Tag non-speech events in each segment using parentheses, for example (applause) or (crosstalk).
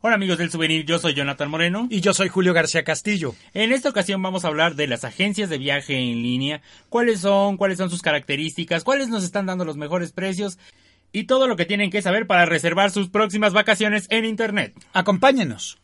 Hola amigos del souvenir, yo soy Jonathan Moreno. Y yo soy Julio García Castillo. En esta ocasión vamos a hablar de las agencias de viaje en línea, cuáles son, cuáles son sus características, cuáles nos están dando los mejores precios y todo lo que tienen que saber para reservar sus próximas vacaciones en Internet. Acompáñenos.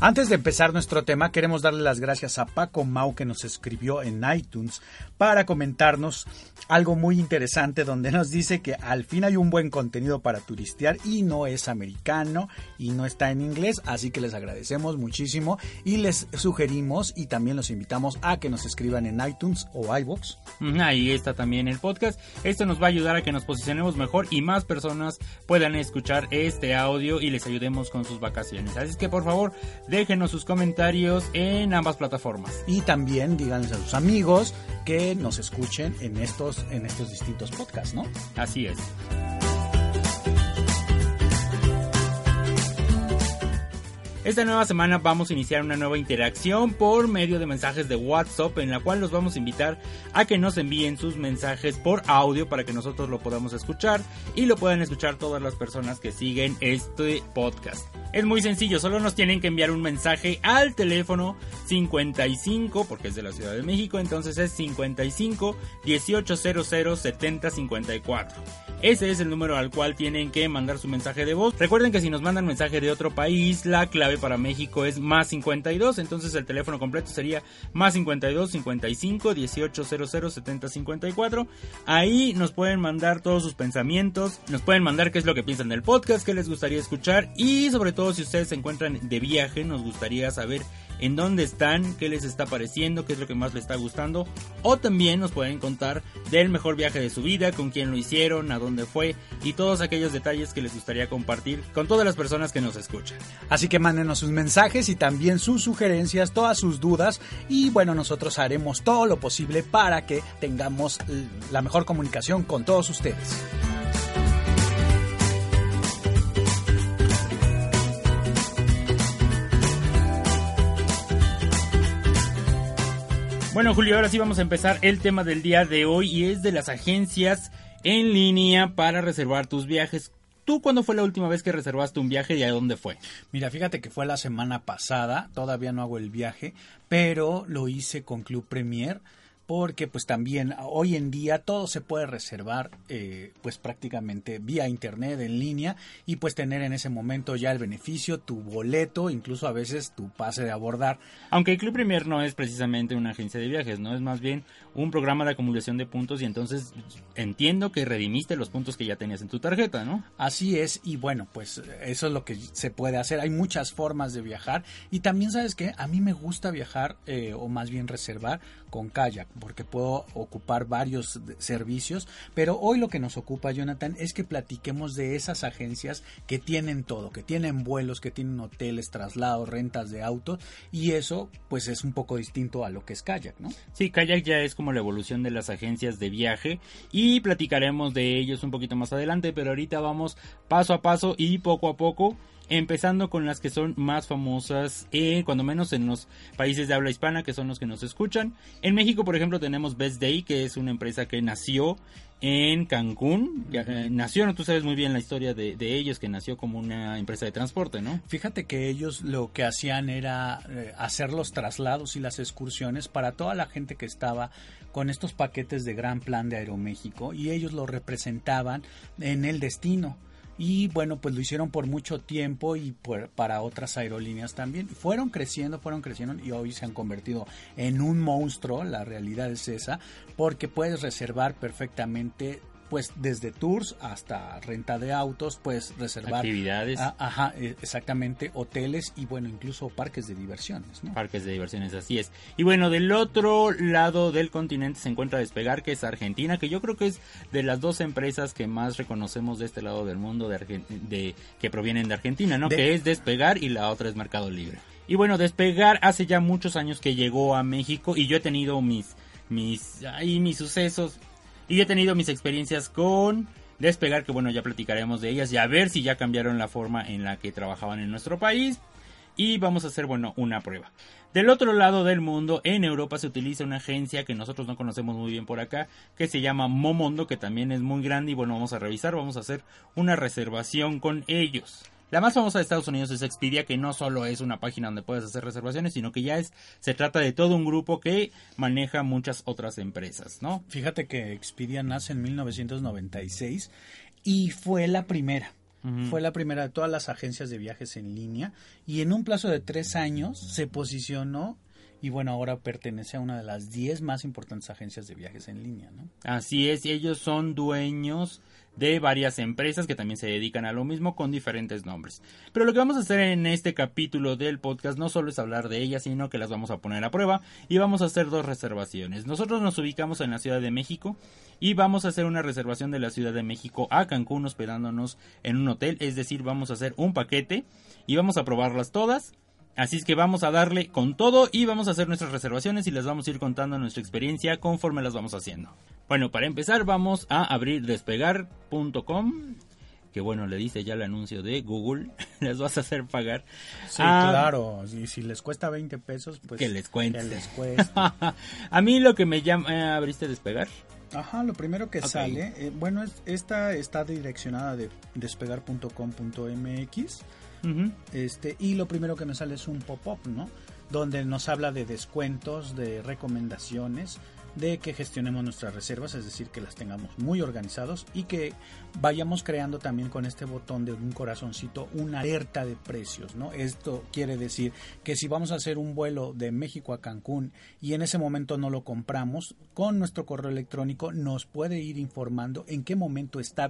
Antes de empezar nuestro tema, queremos darle las gracias a Paco Mau que nos escribió en iTunes para comentarnos algo muy interesante donde nos dice que al fin hay un buen contenido para turistear y no es americano y no está en inglés, así que les agradecemos muchísimo y les sugerimos y también los invitamos a que nos escriban en iTunes o iBox. Ahí está también el podcast. Esto nos va a ayudar a que nos posicionemos mejor y más personas puedan escuchar este audio y les ayudemos con sus vacaciones. Así que por favor, déjenos sus comentarios en ambas plataformas. Y también díganles a sus amigos que nos escuchen en estos, en estos distintos podcasts, ¿no? Así es. Esta nueva semana vamos a iniciar una nueva interacción por medio de mensajes de WhatsApp en la cual los vamos a invitar a que nos envíen sus mensajes por audio para que nosotros lo podamos escuchar y lo puedan escuchar todas las personas que siguen este podcast. Es muy sencillo, solo nos tienen que enviar un mensaje al teléfono 55, porque es de la Ciudad de México, entonces es 55 1800 70 54. Ese es el número al cual tienen que mandar su mensaje de voz. Recuerden que si nos mandan mensaje de otro país, la clave para México es más 52, entonces el teléfono completo sería más 52 55 1800 70 54. Ahí nos pueden mandar todos sus pensamientos, nos pueden mandar qué es lo que piensan del podcast, qué les gustaría escuchar y sobre todo si ustedes se encuentran de viaje, nos gustaría saber en dónde están, qué les está pareciendo, qué es lo que más les está gustando. O también nos pueden contar del mejor viaje de su vida, con quién lo hicieron, a dónde fue y todos aquellos detalles que les gustaría compartir con todas las personas que nos escuchan. Así que mándenos sus mensajes y también sus sugerencias, todas sus dudas y bueno, nosotros haremos todo lo posible para que tengamos la mejor comunicación con todos ustedes. Bueno, Julio, ahora sí vamos a empezar el tema del día de hoy y es de las agencias en línea para reservar tus viajes. ¿Tú cuándo fue la última vez que reservaste un viaje y a dónde fue? Mira, fíjate que fue la semana pasada, todavía no hago el viaje, pero lo hice con Club Premier porque pues también hoy en día todo se puede reservar eh, pues prácticamente vía internet en línea y pues tener en ese momento ya el beneficio tu boleto incluso a veces tu pase de abordar. Aunque el Club Premier no es precisamente una agencia de viajes no es más bien un programa de acumulación de puntos y entonces entiendo que redimiste los puntos que ya tenías en tu tarjeta no así es y bueno pues eso es lo que se puede hacer. Hay muchas formas de viajar y también sabes que a mí me gusta viajar eh, o más bien reservar con kayak porque puedo ocupar varios servicios, pero hoy lo que nos ocupa Jonathan es que platiquemos de esas agencias que tienen todo, que tienen vuelos, que tienen hoteles, traslados, rentas de autos y eso pues es un poco distinto a lo que es kayak, ¿no? Sí, kayak ya es como la evolución de las agencias de viaje y platicaremos de ellos un poquito más adelante, pero ahorita vamos paso a paso y poco a poco empezando con las que son más famosas, eh, cuando menos en los países de habla hispana, que son los que nos escuchan. En México, por ejemplo, tenemos Best Day, que es una empresa que nació en Cancún. Eh, nació, ¿no? Tú sabes muy bien la historia de, ellos, que nació como una empresa de transporte, ¿no? Fíjate que ellos lo que hacían era eh, hacer los traslados y las excursiones para toda la gente que estaba con estos paquetes de gran plan de Aeroméxico y ellos lo representaban en el destino y bueno, pues lo hicieron por mucho tiempo y para otras aerolíneas también. Fueron creciendo, fueron creciendo y hoy se han convertido en un monstruo, la realidad es esa, porque puedes reservar perfectamente pues desde tours hasta renta de autos, puedes reservar actividades. Ah, ajá, eh, exactamente, hoteles y bueno, incluso parques de diversiones, ¿no? Parques de diversiones, así es. Y bueno, del otro lado del continente se encuentra Despegar, que es Argentina, que yo creo que es de las dos empresas que más reconocemos de este lado del mundo de, de que provienen de Argentina, ¿no? Que es Despegar y la otra es Mercado Libre. Y bueno, Despegar hace ya muchos años que llegó a México y yo he tenido mis mis ahí mis sucesos y he tenido mis experiencias con Despegar, que bueno, ya platicaremos de ellas y a ver si ya cambiaron la forma en la que trabajaban en nuestro país. Y vamos a hacer, bueno, una prueba. Del otro lado del mundo, en Europa se utiliza una agencia que nosotros no conocemos muy bien por acá, que se llama Momondo, que también es muy grande y bueno, vamos a revisar, vamos a hacer una reservación con ellos. La más famosa de Estados Unidos es Expedia, que no solo es una página donde puedes hacer reservaciones, sino que ya es, se trata de todo un grupo que maneja muchas otras empresas, ¿no? Fíjate que Expedia nace en 1996 y fue la primera. Fue la primera de todas las agencias de viajes en línea y en un plazo de tres años se posicionó y bueno, ahora pertenece a una de las diez más importantes agencias de viajes en línea, ¿no? Así es, y ellos son dueños de varias empresas que también se dedican a lo mismo con diferentes nombres. Pero lo que vamos a hacer en este capítulo del podcast no solo es hablar de ellas, sino que las vamos a poner a prueba y vamos a hacer dos reservaciones. Nosotros nos ubicamos en la Ciudad de México y vamos a hacer una reservación de la Ciudad de México a Cancún hospedándonos en un hotel, es decir, vamos a hacer un paquete y vamos a probarlas todas Así es que vamos a darle con todo y vamos a hacer nuestras reservaciones y les vamos a ir contando nuestra experiencia conforme las vamos haciendo. Bueno, para empezar vamos a abrir despegar.com. Que bueno, le dice ya el anuncio de Google, (laughs) les vas a hacer pagar. Sí, ah, claro, y si les cuesta 20 pesos, pues que les cuente. Que les cueste. (laughs) a mí lo que me llama, eh, ¿abriste despegar? Ajá, lo primero que sale, eh, bueno, esta está direccionada de despegar.com.mx este, y lo primero que me sale es un pop-up, ¿no? Donde nos habla de descuentos, de recomendaciones, de que gestionemos nuestras reservas, es decir, que las tengamos muy organizados y que vayamos creando también con este botón de un corazoncito una alerta de precios, ¿no? Esto quiere decir que si vamos a hacer un vuelo de México a Cancún y en ese momento no lo compramos, con nuestro correo electrónico nos puede ir informando en qué momento está,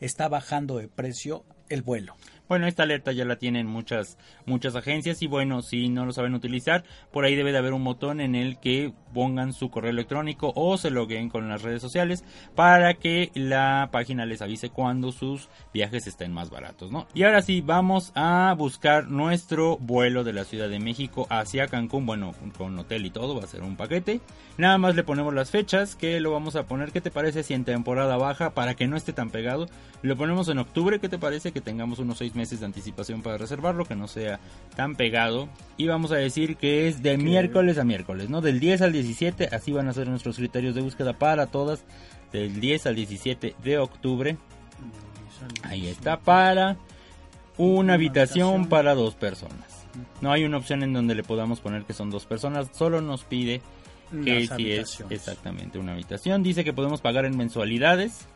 está bajando de precio el vuelo. Bueno, esta alerta ya la tienen muchas muchas agencias y bueno, si no lo saben utilizar, por ahí debe de haber un botón en el que pongan su correo electrónico o se loguen con las redes sociales para que la página les avise cuando sus viajes estén más baratos, ¿no? Y ahora sí, vamos a buscar nuestro vuelo de la Ciudad de México hacia Cancún, bueno, con hotel y todo, va a ser un paquete. Nada más le ponemos las fechas que lo vamos a poner, ¿qué te parece si en temporada baja para que no esté tan pegado? Lo ponemos en octubre, ¿qué te parece que tengamos unos seis meses de anticipación para reservarlo, que no sea tan pegado? Y vamos a decir que es de miércoles a miércoles, ¿no? Del 10 al 17, así van a ser nuestros criterios de búsqueda para todas, del 10 al 17 de octubre. Ahí está, para una habitación para dos personas. No hay una opción en donde le podamos poner que son dos personas, solo nos pide que si es exactamente una habitación. Dice que podemos pagar en mensualidades.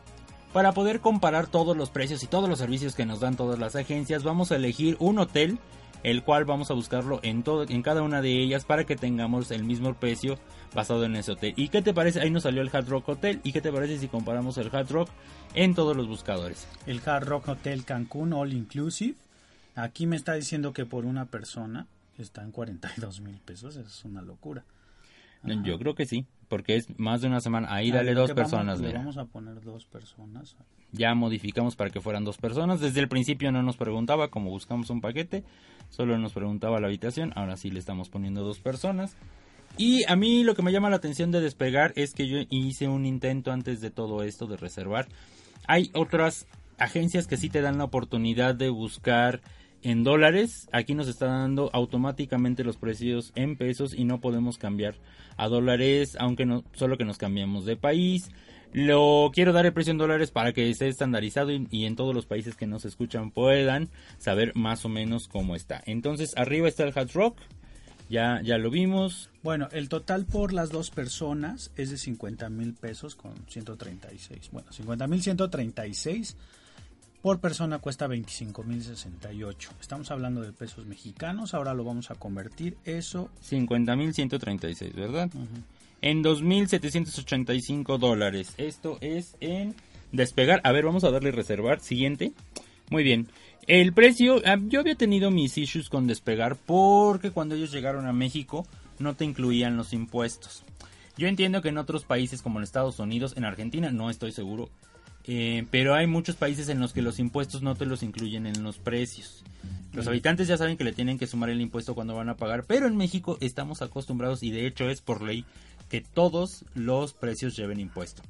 Para poder comparar todos los precios y todos los servicios que nos dan todas las agencias, vamos a elegir un hotel, el cual vamos a buscarlo en, todo, en cada una de ellas para que tengamos el mismo precio basado en ese hotel. ¿Y qué te parece? Ahí nos salió el Hard Rock Hotel. ¿Y qué te parece si comparamos el Hard Rock en todos los buscadores? El Hard Rock Hotel Cancún All Inclusive. Aquí me está diciendo que por una persona está en 42 mil pesos. Es una locura. Yo creo que sí, porque es más de una semana. Ahí dale dos personas. Vamos, vamos a poner dos personas. Ya modificamos para que fueran dos personas. Desde el principio no nos preguntaba cómo buscamos un paquete, solo nos preguntaba la habitación. Ahora sí le estamos poniendo dos personas. Y a mí lo que me llama la atención de despegar es que yo hice un intento antes de todo esto de reservar. Hay otras agencias que sí te dan la oportunidad de buscar en dólares. Aquí nos está dando automáticamente los precios en pesos y no podemos cambiar a dólares, aunque no, solo que nos cambiemos de país. Lo quiero dar el precio en dólares para que esté estandarizado y, en todos los países que nos escuchan puedan saber más o menos cómo está. Entonces, arriba está el Hard Rock. Ya, ya lo vimos. Bueno, el total por las dos personas es de 50 mil pesos con 136. Bueno, 50 mil 136 por persona cuesta 25.068. Estamos hablando de pesos mexicanos, ahora lo vamos a convertir eso. 50.136, ¿verdad? Uh -huh. En 2.785 dólares. Esto es en despegar. A ver, vamos a darle reservar. Siguiente. Muy bien. El precio, ah, yo había tenido mis issues con despegar porque cuando ellos llegaron a México no te incluían los impuestos. Yo entiendo que en otros países como en Estados Unidos, en Argentina no estoy seguro, eh, pero hay muchos países en los que los impuestos no te los incluyen en los precios. Los habitantes ya saben que le tienen que sumar el impuesto cuando van a pagar, pero en México estamos acostumbrados y de hecho es por ley que todos los precios lleven impuesto.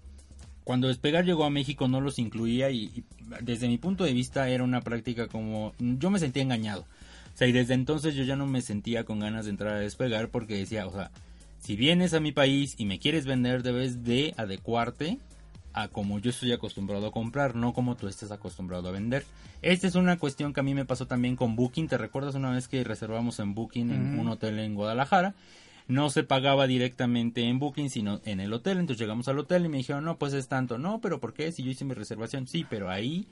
Cuando Despegar llegó a México no los incluía y, desde mi punto de vista era una práctica como yo me sentía engañado. O sea, y desde entonces yo ya no me sentía con ganas de entrar a Despegar porque decía, o sea, si vienes a mi país y me quieres vender debes de adecuarte a como yo estoy acostumbrado a comprar, no como tú estés acostumbrado a vender. Esta es una cuestión que a mí me pasó también con Booking. ¿Te recuerdas una vez que reservamos en Booking en un hotel en Guadalajara? no se pagaba directamente en Booking, sino en el hotel. Entonces llegamos al hotel y me dijeron, no, pues es tanto. No, pero ¿por qué? Si yo hice mi reservación, sí, pero ahí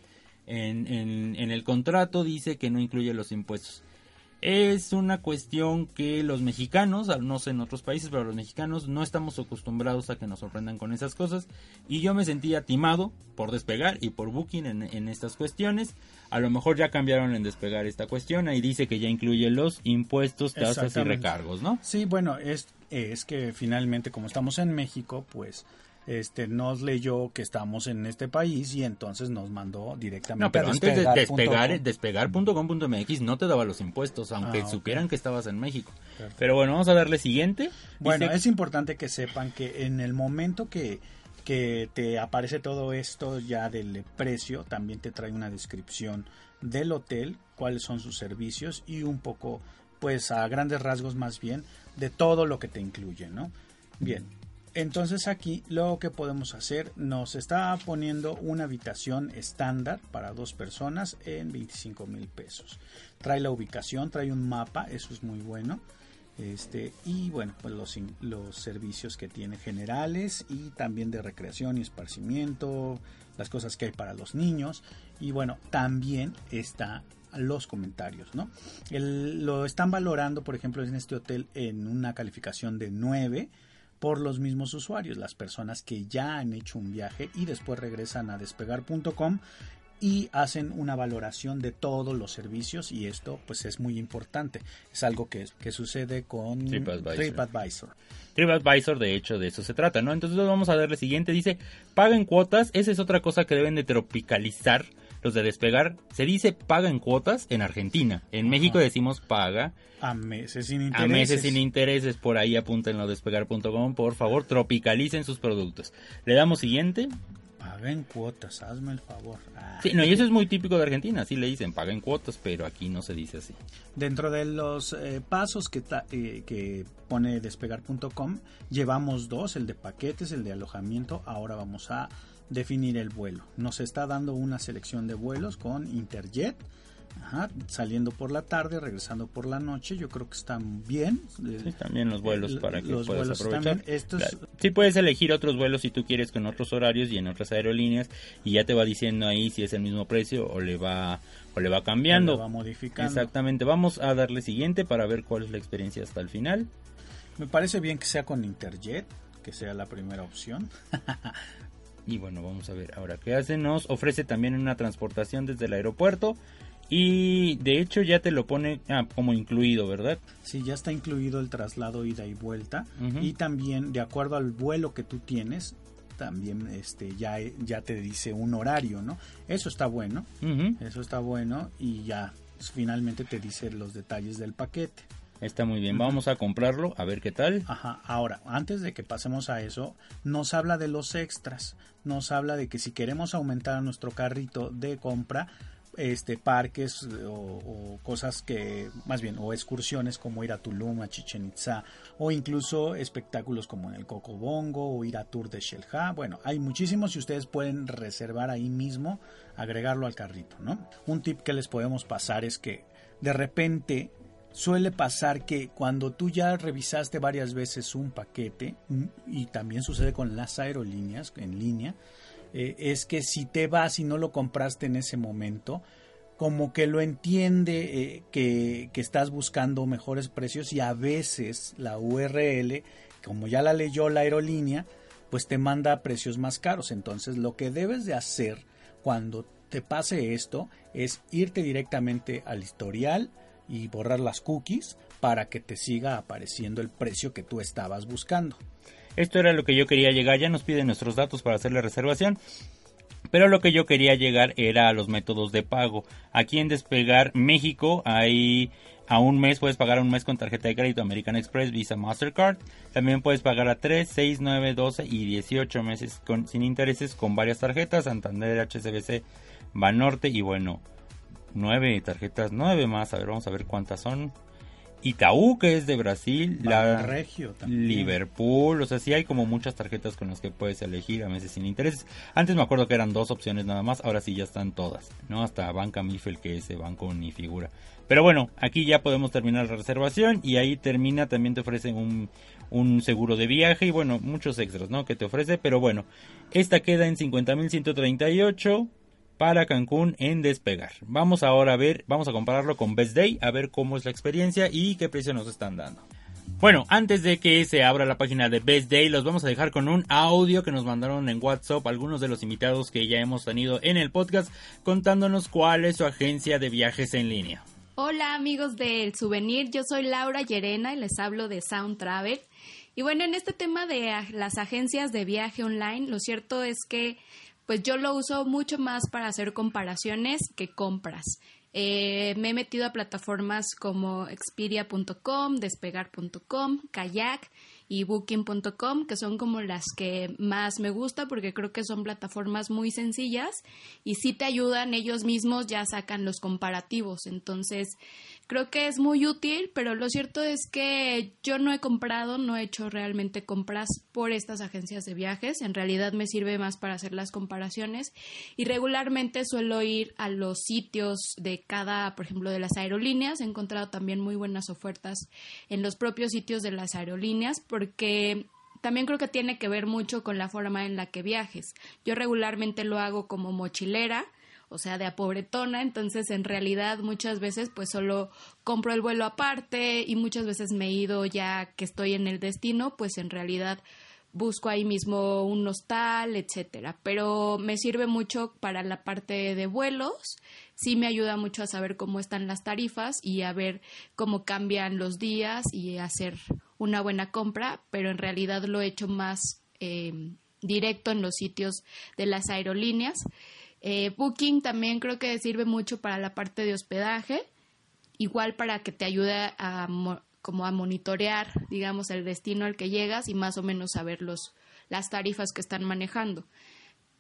en, en, en el contrato dice que no incluye los impuestos. Es una cuestión que los mexicanos, no sé en otros países, pero los mexicanos no estamos acostumbrados a que nos sorprendan con esas cosas. Y yo me sentía timado por despegar y por booking en, estas cuestiones. A lo mejor ya cambiaron en despegar esta cuestión. Ahí dice que ya incluye los impuestos, tasas y recargos, ¿no? Sí, bueno, es, es que finalmente como estamos en México, pues este nos leyó que estamos en este país y entonces nos mandó directamente no, pero antes de despegar despegar.com.mx no te daba los impuestos aunque ah, supieran que estabas en México. Pero bueno vamos a darle siguiente. Bueno es importante que sepan que en el momento que que te aparece todo esto ya del precio también te trae una descripción del hotel cuáles son sus servicios y un poco pues a grandes rasgos más bien de todo lo que te incluye no bien entonces aquí lo que podemos hacer nos está poniendo una habitación estándar para dos personas en 25 mil pesos. Trae la ubicación, trae un mapa, eso es muy bueno. Este, y bueno, pues los, los servicios que tiene generales y también de recreación y esparcimiento, las cosas que hay para los niños. Y bueno, también está los comentarios, ¿no? lo están valorando, por ejemplo, en este hotel en una calificación de 9 por los mismos usuarios, las personas que ya han hecho un viaje y después regresan a despegar.com y hacen una valoración de todos los servicios y esto pues es muy importante. Es algo que, que sucede con TripAdvisor. TripAdvisor. de hecho de eso se trata, ¿no? Entonces vamos a darle siguiente, dice, paguen cuotas, esa es otra cosa que deben de tropicalizar los de despegar, se dice paga en cuotas en Argentina. En México decimos paga. A meses sin intereses. A meses sin intereses. Por ahí apúntenlo despegar.com. Por favor, tropicalicen sus productos. Le damos siguiente. Paga en cuotas, hazme el favor. Ah. Sí, no, y eso es muy típico de Argentina. Sí le dicen paga en cuotas, pero aquí no se dice así. Dentro de los eh, pasos que, eh, que pone despegar.com, llevamos dos: el de paquetes, el de alojamiento. Ahora vamos a definir el vuelo. Nos está dando una selección de vuelos con Interjet. saliendo por la tarde, regresando por la noche, yo creo que están bien. Sí, también los vuelos para que puedas aprovechar. Estos... Sí puedes elegir otros vuelos si tú quieres con otros horarios y en otras aerolíneas y ya te va diciendo ahí si es el mismo precio o le va o le va cambiando. va modificando. Exactamente. Vamos a darle siguiente para ver cuál es la experiencia hasta el final. Me parece bien que sea con Interjet, que sea la primera opción. (laughs) Y bueno, vamos a ver ahora qué hace. Nos ofrece también una transportación desde el aeropuerto. Y de hecho ya te lo pone ah, como incluido, ¿verdad? Sí, ya está incluido el traslado ida y vuelta. Y también, de acuerdo al vuelo que tú tienes, también este ya, ya te dice un horario, ¿no? Eso está bueno. Eso está bueno. Y ya finalmente te dice los detalles del paquete. Está muy bien, vamos a comprarlo, a ver qué tal. Ajá, ahora, antes de que pasemos a eso, nos habla de los extras, nos habla de que si queremos aumentar nuestro carrito de compra, este parques o, cosas que más bien o excursiones como ir a Tulum, a Chichen Itza o incluso espectáculos como en el Cocobongo o ir a Tour de Shelja. Bueno, hay muchísimos y ustedes pueden reservar ahí mismo, agregarlo al carrito, ¿no? Un tip que les podemos pasar es que de repente suele pasar que cuando tú ya revisaste varias veces un paquete, y también sucede con las aerolíneas en línea, eh, es que si te vas y no lo compraste en ese momento, como que lo entiende eh, que, que, estás buscando mejores precios y a veces la URL, como ya la leyó la aerolínea, pues te manda precios más caros. Entonces lo que debes de hacer cuando te pase esto es irte directamente al historial y borrar las cookies para que te siga apareciendo el precio que tú estabas buscando. Esto era lo que yo quería llegar, ya nos piden nuestros datos para hacer la reservación. Pero lo que yo quería llegar era a los métodos de pago. Aquí en Despegar México hay a un mes puedes pagar un mes con tarjeta de crédito American Express, Visa, Mastercard. También puedes pagar a 3, 6, 9, 12 y 18 meses sin intereses con varias tarjetas, Santander, HSBC, Banorte y bueno, 9 tarjetas, 9 más. A ver, vamos a ver cuántas son. Itaú, que es de Brasil, la Regio Liverpool, o sea, sí hay como muchas tarjetas con las que puedes elegir a meses sin intereses. Antes me acuerdo que eran dos opciones nada más, ahora sí ya están todas, ¿no? Hasta Banca Mifel, que ese banco ni figura. Pero bueno, aquí ya podemos terminar la reservación y ahí termina, también te ofrecen un, un seguro de viaje y bueno, muchos extras, ¿no? Que te ofrece, pero bueno, esta queda en 50.138 para Cancún en despegar. Vamos ahora a ver, vamos a compararlo con Best Day, a ver cómo es la experiencia y qué precio nos están dando. Bueno, antes de que se abra la página de Best Day, los vamos a dejar con un audio que nos mandaron en WhatsApp algunos de los invitados que ya hemos tenido en el podcast contándonos cuál es su agencia de viajes en línea. Hola amigos del souvenir, yo soy Laura Llerena y les hablo de Sound Travel. Y bueno, en este tema de las agencias de viaje online, lo cierto es que pues yo lo uso mucho más para hacer comparaciones que compras. Eh, me he metido a plataformas como expedia.com, despegar.com, kayak y booking.com, que son como las que más me gusta porque creo que son plataformas muy sencillas y si te ayudan ellos mismos ya sacan los comparativos. Entonces, creo que es muy útil, pero lo cierto es que yo no he comprado, no he hecho realmente compras por estas agencias de viajes. En realidad me sirve más para hacer las comparaciones y regularmente suelo ir a los sitios de cada, por ejemplo, de las aerolíneas. He encontrado también muy buenas ofertas en los propios sitios de las aerolíneas porque también creo que tiene que ver mucho con la forma en la que viajes. Yo regularmente lo hago como mochilera o sea, de a pobretona, entonces en realidad muchas veces pues solo compro el vuelo aparte y muchas veces me he ido ya que estoy en el destino, pues en realidad busco ahí mismo un hostal, etcétera, pero me sirve mucho para la parte de vuelos, sí me ayuda mucho a saber cómo están las tarifas y a ver cómo cambian los días y hacer una buena compra, pero en realidad lo he hecho más eh, directo en los sitios de las aerolíneas. Eh, Booking también creo que sirve mucho para la parte de hospedaje, igual para que te ayude a como a monitorear, digamos, el destino al que llegas y más o menos saber los, las tarifas que están manejando.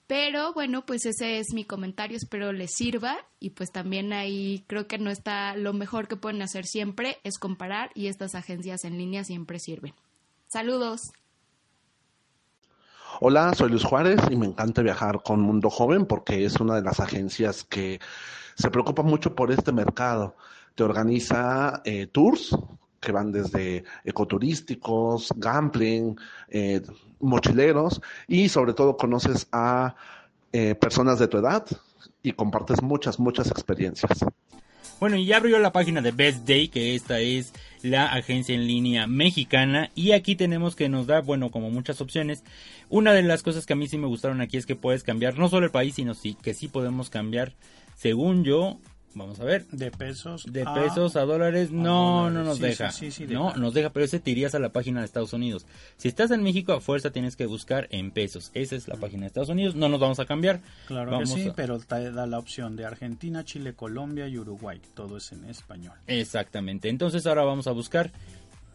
Pero bueno, pues ese es mi comentario, espero les sirva y pues también ahí creo que no está lo mejor que pueden hacer siempre es comparar y estas agencias en línea siempre sirven. Saludos. Hola, soy Luis Juárez y me encanta viajar con Mundo Joven porque es una de las agencias que se preocupa mucho por este mercado. Te organiza eh, tours que van desde ecoturísticos, gambling, eh, mochileros y sobre todo conoces a eh, personas de tu edad y compartes muchas, muchas experiencias. Bueno, y ya abrió la página de Best Day, que esta es la agencia en línea mexicana. Y aquí tenemos que nos da, bueno, como muchas opciones. Una de las cosas que a mí sí me gustaron aquí es que puedes cambiar no solo el país, sino sí, que sí podemos cambiar, según yo, Vamos a ver. De pesos. De pesos a dólares. No, no nos deja. no, nos deja, pero ese te irías a la página de Estados Unidos. Si estás en México, a fuerza tienes que buscar en pesos. Esa es la página de Estados Unidos. No nos vamos a cambiar. Claro que sí, pero te da la opción de Argentina, Chile, Colombia y Uruguay. Todo es en español. Exactamente. Entonces ahora vamos a buscar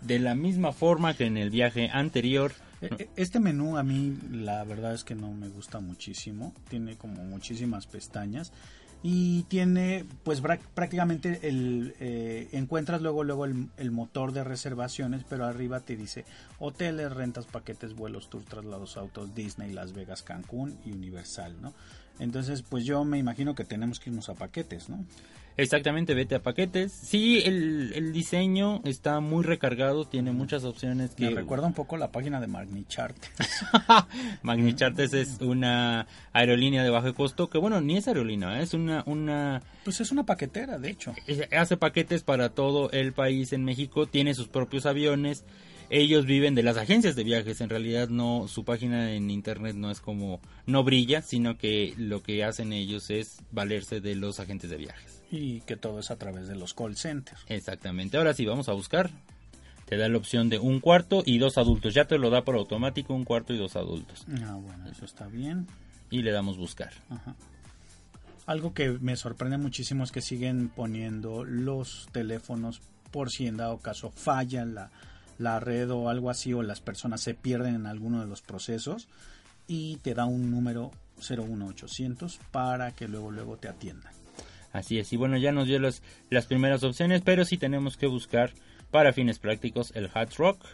de la misma forma que en el viaje anterior. E, e, este menú a mí la verdad es que no me gusta muchísimo. Tiene como muchísimas pestañas y tiene pues prácticamente el eh, encuentras luego luego el, motor de reservaciones pero arriba te dice hoteles rentas paquetes vuelos tour traslados autos Disney Las Vegas Cancún y Universal no entonces pues yo me imagino que tenemos que irnos a paquetes no Exactamente, vete a paquetes. Sí, el, diseño está muy recargado, tiene muchas opciones que... Me recuerda un poco la página de Magnichartes. (laughs) Magnichartes es una aerolínea de bajo costo, que bueno, ni es aerolínea, es una, una... Pues es una paquetera, de hecho. Hace paquetes para todo el país en México, tiene sus propios aviones ellos viven de las agencias de viajes. En realidad no, su página en internet no es como, no brilla, sino que lo que hacen ellos es valerse de los agentes de viajes. Y que todo es a través de los call centers. Exactamente. Ahora sí, vamos a buscar. Te da la opción de un cuarto y dos adultos. Ya te lo da por automático un cuarto y dos adultos. Ah, bueno, eso está bien. Y le damos buscar. Ajá. Algo que me sorprende muchísimo es que siguen poniendo los teléfonos por si en dado caso falla la, la red o algo así o las personas se pierden en alguno de los procesos y te da un número 01800 para que luego luego te atiendan. Así es, y bueno, ya nos dio las, las primeras opciones, pero sí tenemos que buscar para fines prácticos el Hard Rock.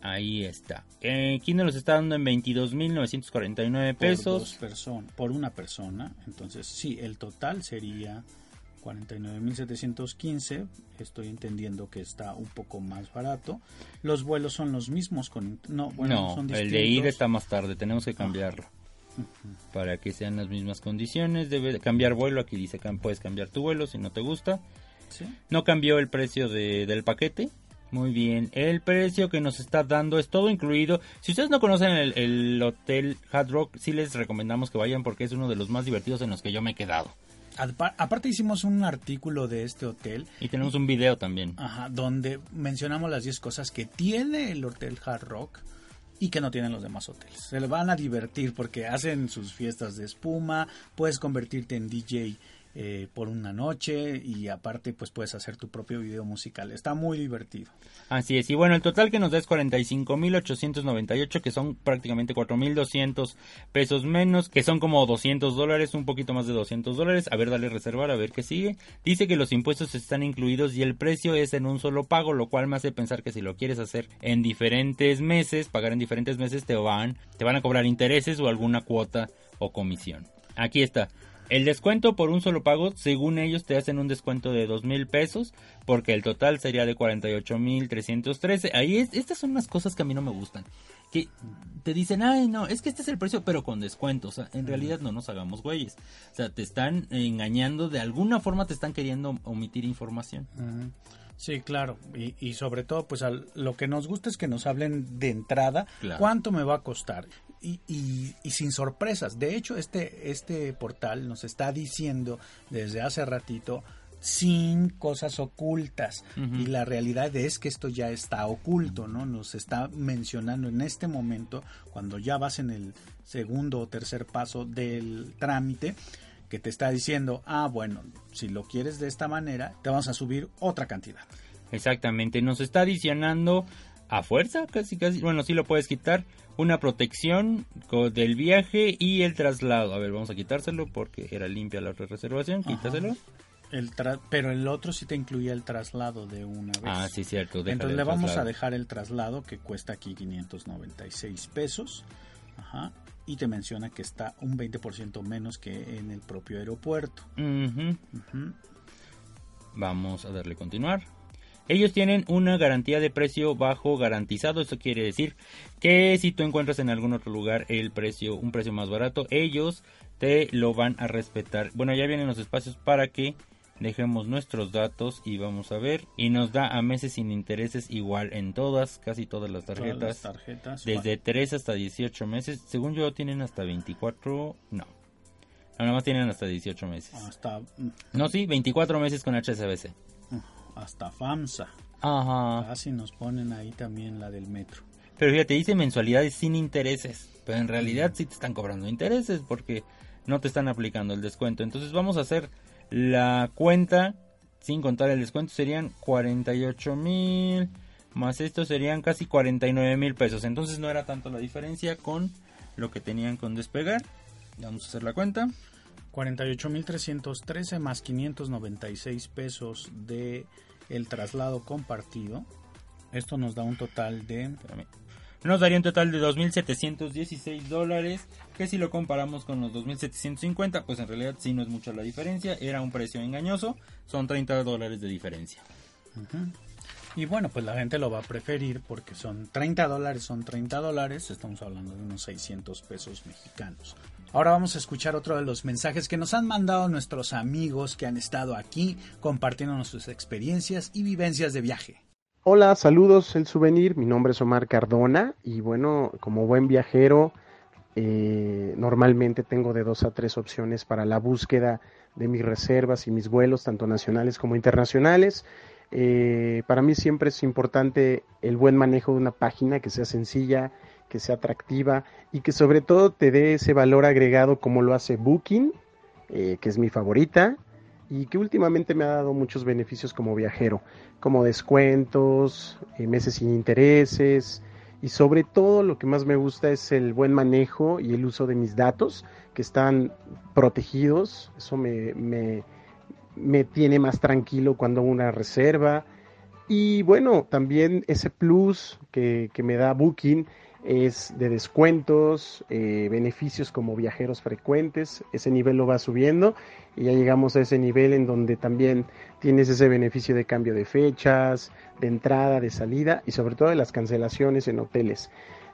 Ahí está. Eh, aquí nos los está dando en 22.949 pesos. Por, dos person por una persona. Entonces, sí, el total sería 49.715. Estoy entendiendo que está un poco más barato. Los vuelos son los mismos. con No, bueno, no son el de ida está más tarde. Tenemos que cambiarlo. Para que sean las mismas condiciones. Debe cambiar vuelo. Aquí dice que puedes cambiar tu vuelo si no te gusta. ¿Sí? No cambió el precio de, del paquete. Muy bien, el precio que nos está dando es todo incluido. Si ustedes no conocen el, el, hotel Hard Rock, sí les recomendamos que vayan porque es uno de los más divertidos en los que yo me he quedado. Aparte hicimos un artículo de este hotel. Y tenemos un video también. Ajá, donde mencionamos las 10 cosas que tiene el hotel Hard Rock y que no tienen los demás hoteles. Se le van a divertir porque hacen sus fiestas de espuma, puedes convertirte en DJ eh, por una noche y aparte pues puedes hacer tu propio video musical. Está muy divertido. Así es, y bueno, el total que nos da es 45.898 que son prácticamente 4.200 pesos menos, que son como 200 dólares, un poquito más de 200 dólares. A ver, dale reservar, a ver qué sigue. Dice que los impuestos están incluidos y el precio es en un solo pago, lo cual me hace pensar que si lo quieres hacer en diferentes meses, pagar en diferentes meses, te van, te van a cobrar intereses o alguna cuota o comisión. Aquí está. El descuento por un solo pago, según ellos, te hacen un descuento de dos mil pesos, porque el total sería de 48 mil 313. Ahí es, estas son unas cosas que a mí no me gustan. Que te dicen, ay, no, es que este es el precio, pero con descuento. O sea, en realidad no nos hagamos güeyes. O sea, te están engañando, de alguna forma te están queriendo omitir información. Uh -huh. Sí, claro. Y, y, sobre todo, pues al, lo que nos gusta es que nos hablen de entrada claro. cuánto me va a costar. Y, y, y, sin sorpresas. De hecho, este, este portal nos está diciendo desde hace ratito sin cosas ocultas uh -huh. y la realidad es que esto ya está oculto, ¿no? Nos está mencionando en este momento cuando ya vas en el segundo o tercer paso del trámite que te está diciendo, ah, bueno, si lo quieres de esta manera, te vamos a subir otra cantidad. Exactamente, nos está adicionando a fuerza, casi, casi, bueno, sí lo puedes quitar, una protección del viaje y el traslado. A ver, vamos a quitárselo porque era limpia la reservación, quítaselo. El pero el otro sí te incluía el traslado de una vez. Ah, sí, cierto. Entonces le vamos traslado. a dejar el traslado que cuesta aquí 596 pesos. Ajá. Y te menciona que está un 20% menos que en el propio aeropuerto. Uh -huh. Uh -huh. Vamos a darle continuar. Ellos tienen una garantía de precio bajo garantizado. Eso quiere decir que si tú encuentras en algún otro lugar el precio, un precio más barato, ellos te lo van a respetar. Bueno, ya vienen los espacios para que dejemos nuestros datos y vamos a ver. Y nos da a meses sin intereses igual en todas casi todas las tarjetas, todas las tarjetas. desde 3 hasta 18 meses. Según yo tienen hasta 24 no. Nada más tienen hasta 18 meses. Hasta no sí 24 meses con HSBC hasta FAMSA ajá casi nos ponen ahí también la del metro pero fíjate dice mensualidades sin intereses pero en realidad sí te están cobrando intereses porque no te están aplicando el descuento entonces vamos a hacer la cuenta, sin contar el descuento, serían 48 mil. Más esto serían casi 49 mil pesos. Entonces no era tanto la diferencia con lo que tenían con despegar. Vamos a hacer la cuenta. 48.313 más 596 pesos de el traslado compartido. Esto nos da un total de... Nos daría un total de 2.716 dólares, que si lo comparamos con los 2.750, pues en realidad sí no es mucha la diferencia, era un precio engañoso, son 30 dólares de diferencia. Uh. Y bueno, pues la gente lo va a preferir porque son 30 dólares, son 30 dólares, estamos hablando de unos 600 pesos mexicanos. Ahora vamos a escuchar otro de los mensajes que nos han mandado nuestros amigos que han estado aquí compartiéndonos sus experiencias y vivencias de viaje. Hola, saludos, el souvenir. Mi nombre es Omar Cardona y bueno, como buen viajero, eh, normalmente tengo de dos a tres opciones para la búsqueda de mis reservas y mis vuelos, tanto nacionales como internacionales. Eh, para mí siempre es importante el buen manejo de una página que sea sencilla, que sea atractiva y que sobre todo te dé ese valor agregado como lo hace Booking, eh, que es mi favorita y que últimamente me ha dado muchos beneficios como viajero, como descuentos, eh, meses sin intereses y sobre todo lo que más me gusta es el buen manejo y el uso de mis datos que están protegidos, eso me, me, me tiene más tranquilo cuando una reserva y bueno, también ese plus que, que me da Booking es de descuentos, eh, beneficios como viajeros frecuentes, ese nivel lo va subiendo y ya llegamos a ese nivel en donde también tienes ese beneficio de cambio de fechas, de entrada, de salida y sobre todo de las cancelaciones en hoteles.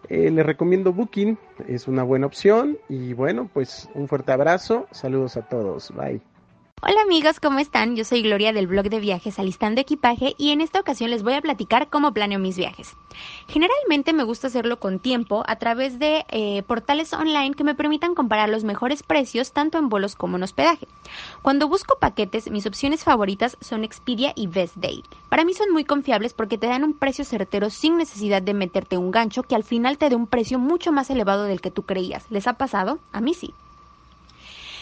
Eh, les recomiendo Booking, es una buena opción y bueno, pues un fuerte abrazo, saludos a todos, bye. Hola amigos, ¿cómo están? Yo soy Gloria del blog de viajes Alistando Equipaje y en esta ocasión les voy a platicar cómo planeo mis viajes. Generalmente me gusta hacerlo con tiempo a través de eh, portales online que me permitan comparar los mejores precios tanto en vuelos como en hospedaje. Cuando busco paquetes, mis opciones favoritas son Expedia y Best Day. Para mí son muy confiables porque te dan un precio certero sin necesidad de meterte un gancho que al final te dé un precio mucho más elevado del que tú creías. ¿Les ha pasado? A mí sí.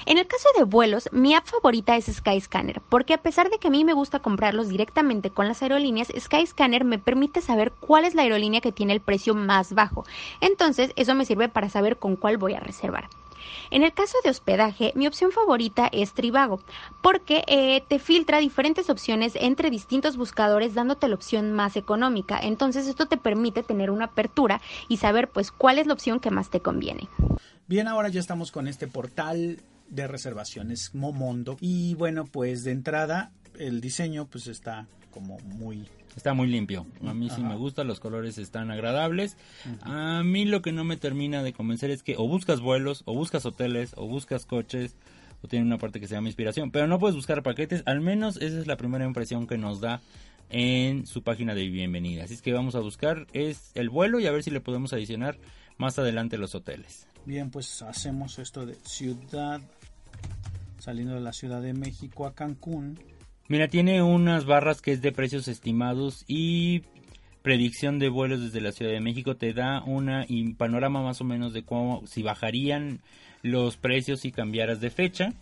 En el caso de vuelos, mi app favorita es Skyscanner, porque a pesar de que a mí me gusta comprarlos directamente con las aerolíneas, Skyscanner me permite saber cuál es la aerolínea que tiene el precio más bajo. Entonces, eso me sirve para saber con cuál voy a reservar. En el caso de hospedaje, mi opción favorita es Trivago, porque eh, te filtra diferentes opciones entre distintos buscadores dándote la opción más económica. Entonces esto te permite tener una apertura y saber pues cuál es la opción que más te conviene. Bien, ahora ya estamos con este portal de reservaciones Momondo. Y bueno, pues de entrada el diseño pues está como muy Está muy limpio. A mí sí me gusta, los colores están agradables. A mí lo que no me termina de convencer es que o buscas vuelos, o buscas hoteles, o buscas coches, o tiene una parte que se llama inspiración, pero no puedes buscar paquetes. Al menos esa es la primera impresión que nos da en su página de bienvenida. Así es que vamos a buscar es el vuelo y a ver si le podemos adicionar más adelante los hoteles. Bien, pues hacemos esto de ciudad saliendo de la Ciudad de México a Cancún. Mira, tiene unas barras que es de precios estimados y predicción de vuelos desde la Ciudad de México. Te da una panorama más o menos de cómo, si bajarían los precios si cambiaras de fecha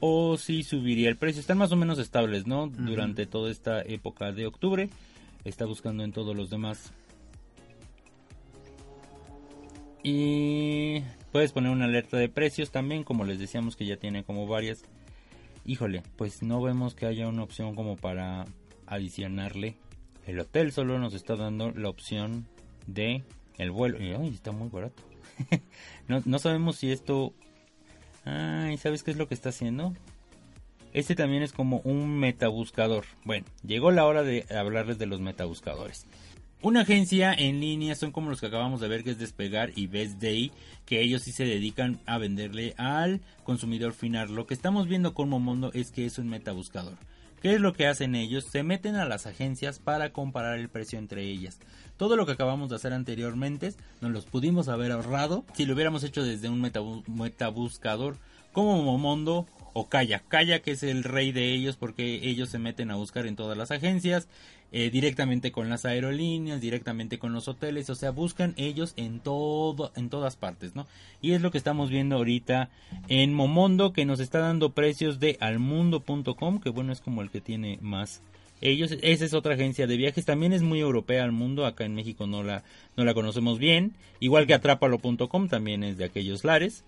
o si subiría el precio. Están más o menos estables, ¿no? Durante toda esta época de octubre. Está buscando en todos los demás. Y puedes poner una alerta de precios también, como les decíamos que ya tiene como varias. Híjole, pues no vemos que haya una opción como para adicionarle el hotel, solo nos está dando la opción de el vuelo. Y está muy barato. (laughs) no, no sabemos si esto... Ay, ¿sabes qué es lo que está haciendo? Este también es como un metabuscador. Bueno, llegó la hora de hablarles de los metabuscadores. Una agencia en línea son como los que acabamos de ver que es Despegar y Best Day, que ellos sí se dedican a venderle al consumidor final. Lo que estamos viendo con Momondo es que es un metabuscador. ¿Qué es lo que hacen ellos? Se meten a las agencias para comparar el precio entre ellas. Todo lo que acabamos de hacer anteriormente nos los pudimos haber ahorrado si lo hubiéramos hecho desde un metabuscador como Momondo o Kayak. Kayak es el rey de ellos porque ellos se meten a buscar en todas las agencias eh, directamente con las aerolíneas, directamente con los hoteles, o sea, buscan ellos en todo, en todas partes, ¿no? Y es lo que estamos viendo ahorita en Momondo, que nos está dando precios de almundo.com, que bueno, es como el que tiene más ellos, esa es otra agencia de viajes, también es muy europea al mundo, acá en México no la, no la conocemos bien, igual que atrápalo.com también es de aquellos lares.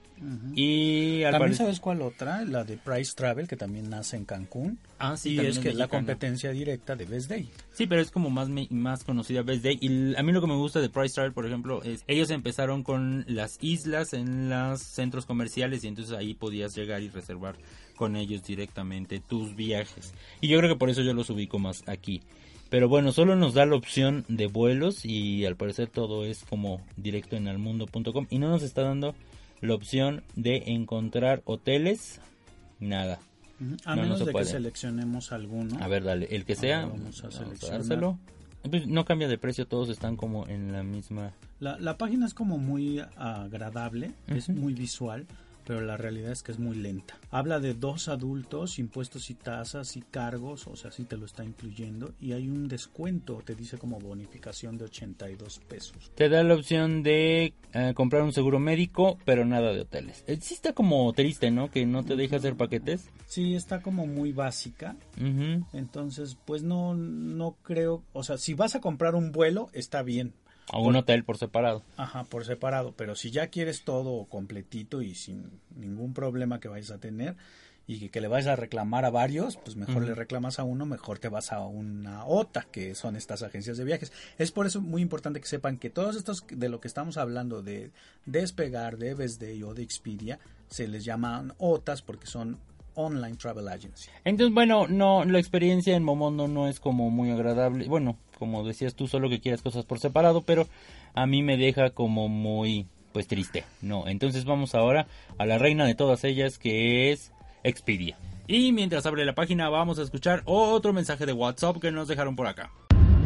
Y también sabes cuál otra, la de Price Travel, que también nace en Cancún. Ah, sí, y es que es la competencia directa de Best Day. Sí, pero es como más, más conocida Best Day. Y a mí lo que me gusta de Price Travel, por ejemplo, es ellos empezaron con las islas en los centros comerciales y entonces ahí podías llegar y reservar con ellos directamente tus viajes. Y yo creo que por eso yo los ubico más aquí. Pero bueno, solo nos da la opción de vuelos y al parecer todo es como directo en almundo.com y no nos está dando la opción de encontrar hoteles. Nada. A No, no menos de puede. que seleccionemos alguno. A ver, dale, el que sea, Ahora vamos a vamos a seleccionar. dárselo. Pues no cambia de precio, todos están como en la misma... La, la página es como muy agradable, es muy visual, pero la realidad es que es muy lenta. Habla de dos adultos, impuestos y tasas y cargos, o sea, sí te lo está incluyendo, y hay un descuento, te dice como bonificación de 82 pesos. Te da la opción de eh, comprar un seguro médico, pero nada de hoteles. Eh, Sí está como triste, ¿no? Que no te deja hacer paquetes. Sí, está como muy básica, entonces pues no, no creo, o sea, si vas a comprar un vuelo, está bien, A un hotel por separado. Ajá, por separado, pero si ya quieres todo completito y sin ningún problema que vayas a tener y que, que le vayas a reclamar a varios, pues mejor le reclamas a uno, mejor te vas a una OTA, que son estas agencias de viajes. Es por eso muy importante que sepan que todos estos de lo que estamos hablando de Despegar, de Day o de Expedia, se les llaman OTAs porque son Online Travel Agency. Entonces, bueno, no, la experiencia en Momondo no es como muy agradable. Bueno, como decías tú, solo que quieras cosas por separado, pero a mí me deja como muy, pues triste. No, entonces vamos ahora a la reina de todas ellas, que es Expedia. Y mientras abre la página, vamos a escuchar otro mensaje de WhatsApp que nos dejaron por acá.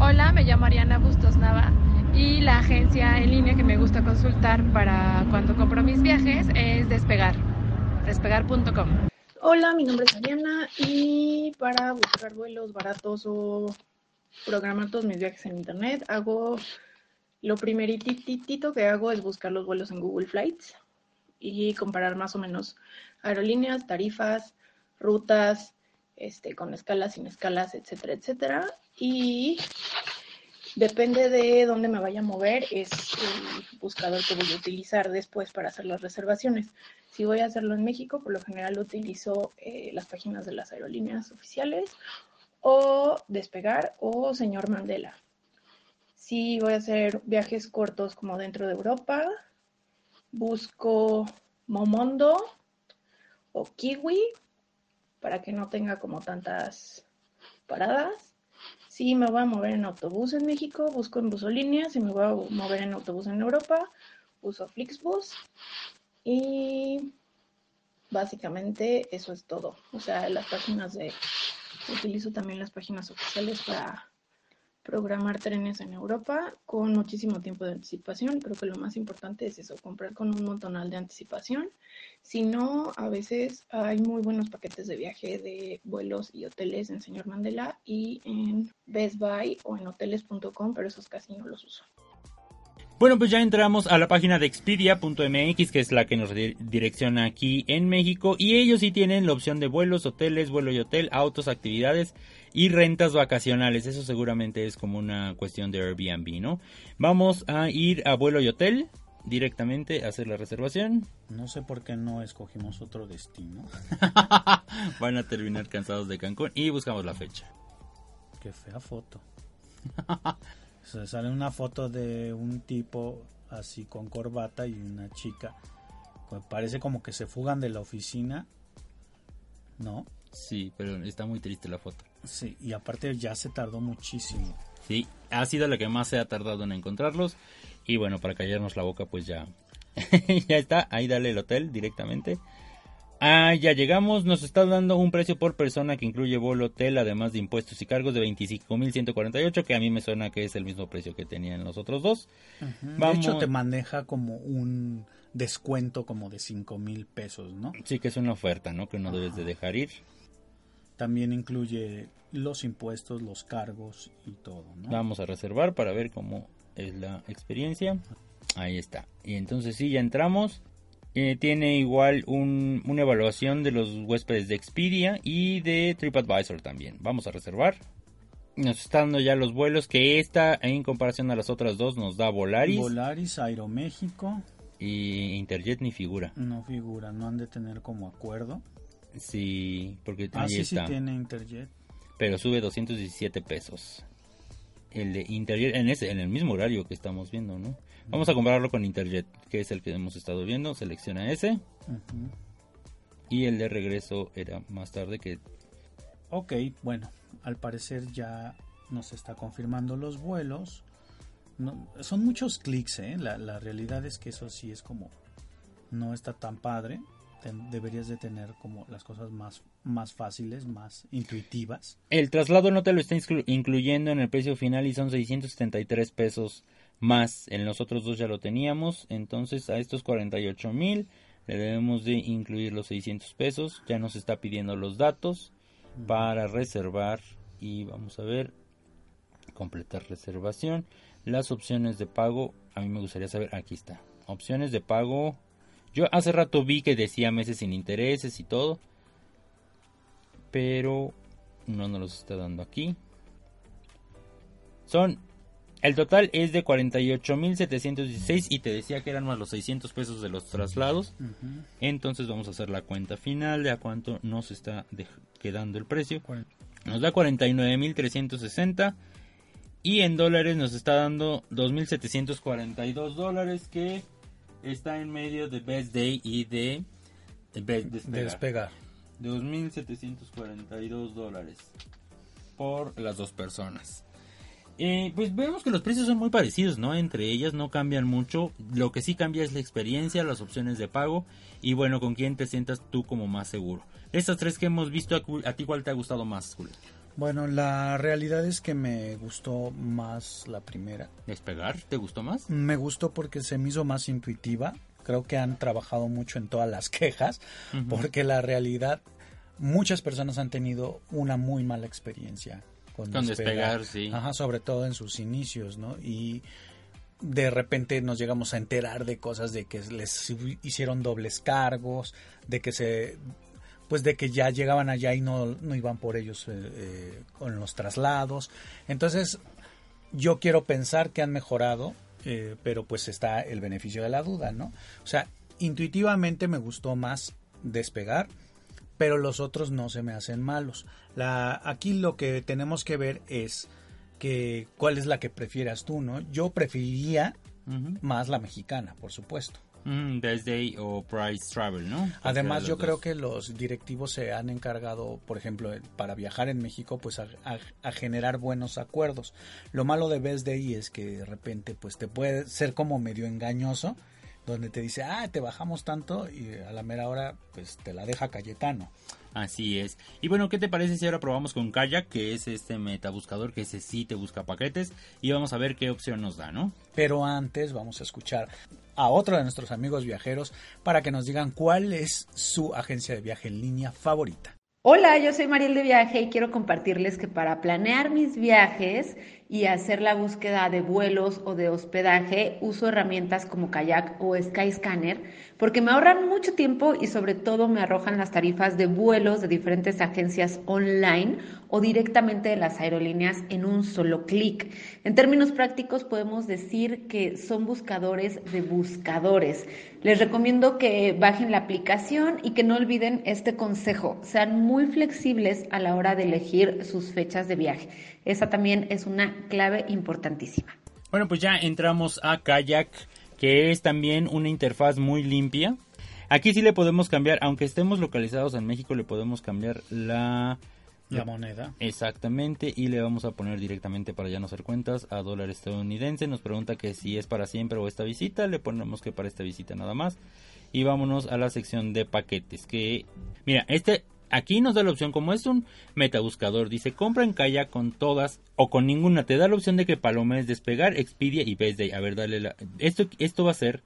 Hola, me llamo Ariana Bustos Nava y la agencia en línea que me gusta consultar para cuando compro mis viajes es Despegar, despegar.com. Hola, mi nombre es Ariana y para buscar vuelos baratos o programar todos mis viajes en internet, hago lo primeritito que hago es buscar los vuelos en Google Flights y comparar más o menos aerolíneas, tarifas, rutas, este, con escalas, sin escalas, etcétera, etcétera. Y depende de dónde me vaya a mover, es el buscador que voy a utilizar después para hacer las reservaciones. Si voy a hacerlo en México, por lo general utilizo eh, las páginas de las aerolíneas oficiales o Despegar o Señor Mandela. Si voy a hacer viajes cortos como dentro de Europa, busco Momondo o Kiwi para que no tenga como tantas paradas. Si me voy a mover en autobús en México, busco en Busolínea. Si me voy a mover en autobús en Europa, uso Flixbus. Y básicamente eso es todo. O sea, las páginas de... Utilizo también las páginas oficiales para programar trenes en Europa con muchísimo tiempo de anticipación. Creo que lo más importante es eso, comprar con un montonal de anticipación. Si no, a veces hay muy buenos paquetes de viaje de vuelos y hoteles en Señor Mandela y en Best Buy o en hoteles.com, pero esos casi no los uso. Bueno, pues ya entramos a la página de expedia.mx, que es la que nos di- direcciona aquí en México, y ellos sí tienen la opción de vuelos, hoteles, vuelo y hotel, autos, actividades y rentas vacacionales. Eso seguramente es como una cuestión de Airbnb, ¿no? Vamos a ir a vuelo y hotel directamente a hacer la reservación. No sé por qué no escogimos otro destino. (laughs) Van a terminar cansados de Cancún y buscamos la fecha. Qué fea foto. (laughs) Se sale una foto de un tipo así con corbata y una chica. que Parece como que se fugan de la oficina. ¿No? Sí, pero está muy triste la foto. Sí, y aparte ya se tardó muchísimo. Sí, ha sido la que más se ha tardado en encontrarlos. Y bueno, para callarnos la boca, pues ya. (laughs) ya está, ahí dale el hotel directamente. Ah, ya llegamos, nos está dando un precio por persona que incluye vuelo, hotel, además de impuestos y cargos de 25.148, que a mí me suena que es el mismo precio que tenían los otros dos. De Vamos- hecho, te maneja como un descuento como de 5 mil pesos, ¿no? Sí, que es una oferta, ¿no? Que no debes de dejar ir. También incluye los impuestos, los cargos y todo, ¿no? Vamos a reservar para ver cómo es la experiencia. Ahí está. Y entonces sí, ya entramos. Eh, tiene igual un- una evaluación de los huéspedes de Expedia y de TripAdvisor también. Vamos a reservar. Nos está dando ya los vuelos que esta en comparación a las otras dos nos da Volaris Volaris, Aeroméxico, y Interjet ni figura. no figura, no han de tener como acuerdo. Sí, porque Ah, ahí sí, sí está. tiene Interjet. pero sube 217 pesos. El de Interjet, en ese, en el mismo horario que estamos viendo, ¿no? Vamos a compararlo con Interjet, que es el que hemos estado viendo. Selecciona ese. Y el de regreso era más tarde que... Ok, bueno, al parecer ya nos está confirmando los vuelos. No, son muchos clics, ¿eh? La, la realidad es que eso sí es como... No está tan padre. Deberías de tener como las cosas más, más fáciles, más intuitivas. El traslado no te lo está incluyendo en el precio final y son 673 pesos más. En los otros dos ya lo teníamos, entonces a estos 48 mil le debemos de incluir los 600 pesos. Ya nos está pidiendo los datos para reservar y vamos a ver completar reservación. Las opciones de pago, a mí me gustaría saber, aquí está. Opciones de pago. Yo hace rato vi que decía meses sin intereses y todo. Pero no nos los está dando aquí. Son el total es de 48.716 y te decía que eran más los 600 pesos de los traslados. Entonces vamos a hacer la cuenta final de a cuánto nos está quedando el precio. Nos da 49.360 y en dólares nos está dando 2.742 dólares que está en medio de Best Day y de, Best Despegar. 2.742 dólares por las dos personas. Eh, pues vemos que los precios son muy parecidos, ¿no? Entre ellas no cambian mucho. Lo que sí cambia es la experiencia, las opciones de pago y bueno, con quién te sientas tú como más seguro. estas tres que hemos visto, ¿a, ti cuál te ha gustado más, Julio? Bueno, la realidad es que me gustó más la primera. ¿Despegar? ¿Te gustó más? Me gustó porque se me hizo más intuitiva. Creo que han trabajado mucho en todas las (laughs) quejas, porque la realidad, muchas personas han tenido una muy mala experiencia con, despegar, sí. Ajá, sobre todo en sus inicios, ¿no? Y de repente nos llegamos a enterar de cosas de que les hicieron dobles cargos, de que se pues de que ya llegaban allá y no, no iban por ellos eh, eh, con los traslados. Entonces, yo quiero pensar que han mejorado, eh, pero pues está el beneficio de la duda, ¿no? O sea, intuitivamente me gustó más despegar pero los otros no se me hacen malos. La, aquí lo que tenemos que ver es que cuál es la que prefieras tú, ¿no? Yo preferiría más la mexicana, por supuesto. Best Day o Price Travel, ¿no? Además, yo creo que los directivos se han encargado, por ejemplo, para viajar en México, pues a, a, generar buenos acuerdos. Lo malo de Best Day es que de repente, pues te puede ser como medio engañoso donde te dice, ah, te bajamos tanto y a la mera hora pues te la deja Cayetano. Así es. Y bueno, ¿qué te parece si ahora probamos con Kayak, que es este metabuscador que ese sí te busca paquetes y vamos a ver qué opción nos da, ¿no? Pero antes vamos a escuchar a otro de nuestros amigos viajeros para que nos digan cuál es su agencia de viaje en línea favorita. Hola, yo soy Mariel de Viaje y quiero compartirles que para planear mis viajes y hacer la búsqueda de vuelos o de hospedaje uso herramientas como Kayak o Skyscanner porque me ahorran mucho tiempo y sobre todo me arrojan las tarifas de vuelos de diferentes agencias online o directamente de las aerolíneas en un solo clic. En términos prácticos podemos decir que son buscadores de buscadores. Les recomiendo que bajen la aplicación y que no olviden este consejo. Sean muy flexibles a la hora de elegir sus fechas de viaje. Esa también es una clave importantísima. Bueno, pues ya entramos a Kayak que es también una interfaz muy limpia. Aquí sí le podemos cambiar, aunque estemos localizados en México, le podemos cambiar la... La moneda. Exactamente, y le vamos a poner directamente para ya no hacer cuentas a dólar estadounidense. Nos pregunta que si es para siempre o esta visita, le ponemos que para esta visita nada más. Y vámonos a la sección de paquetes, que... Mira, este Aquí nos da la opción, como es un metabuscador, dice compra en Kayak con todas o con ninguna. Te da la opción de que Paloma es despegar, Expedia y Day. A ver, dale la... Esto, esto va a ser,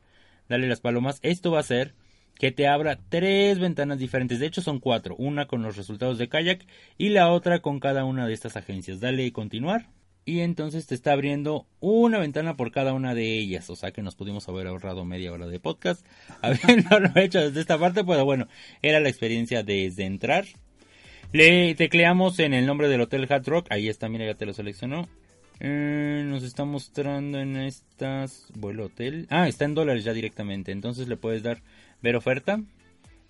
dale las palomas, esto va a ser que te abra tres ventanas diferentes. De hecho son cuatro. Una con los resultados de Kayak y la otra con cada una de estas agencias. Dale continuar y entonces te está abriendo una ventana por cada una de ellas. O sea que nos pudimos haber ahorrado media hora de podcast (laughs) habiéndolo hecho desde esta parte, pero bueno, era la experiencia desde entrar. Le tecleamos en el nombre del Hotel Hard Rock, ahí está, mira, ya te lo seleccionó. Eh, nos está mostrando en estas vuelo hotel. Ah, está en dólares ya directamente, entonces le puedes dar ver oferta.